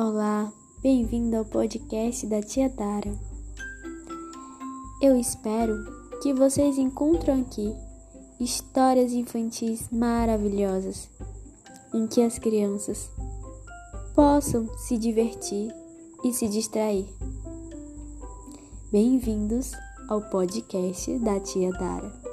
Olá, bem-vindo ao podcast da Tia Tara. Eu espero que vocês encontrem aqui histórias infantis maravilhosas em que as crianças possam se divertir e se distrair. Bem-vindos ao podcast da Tia Tara.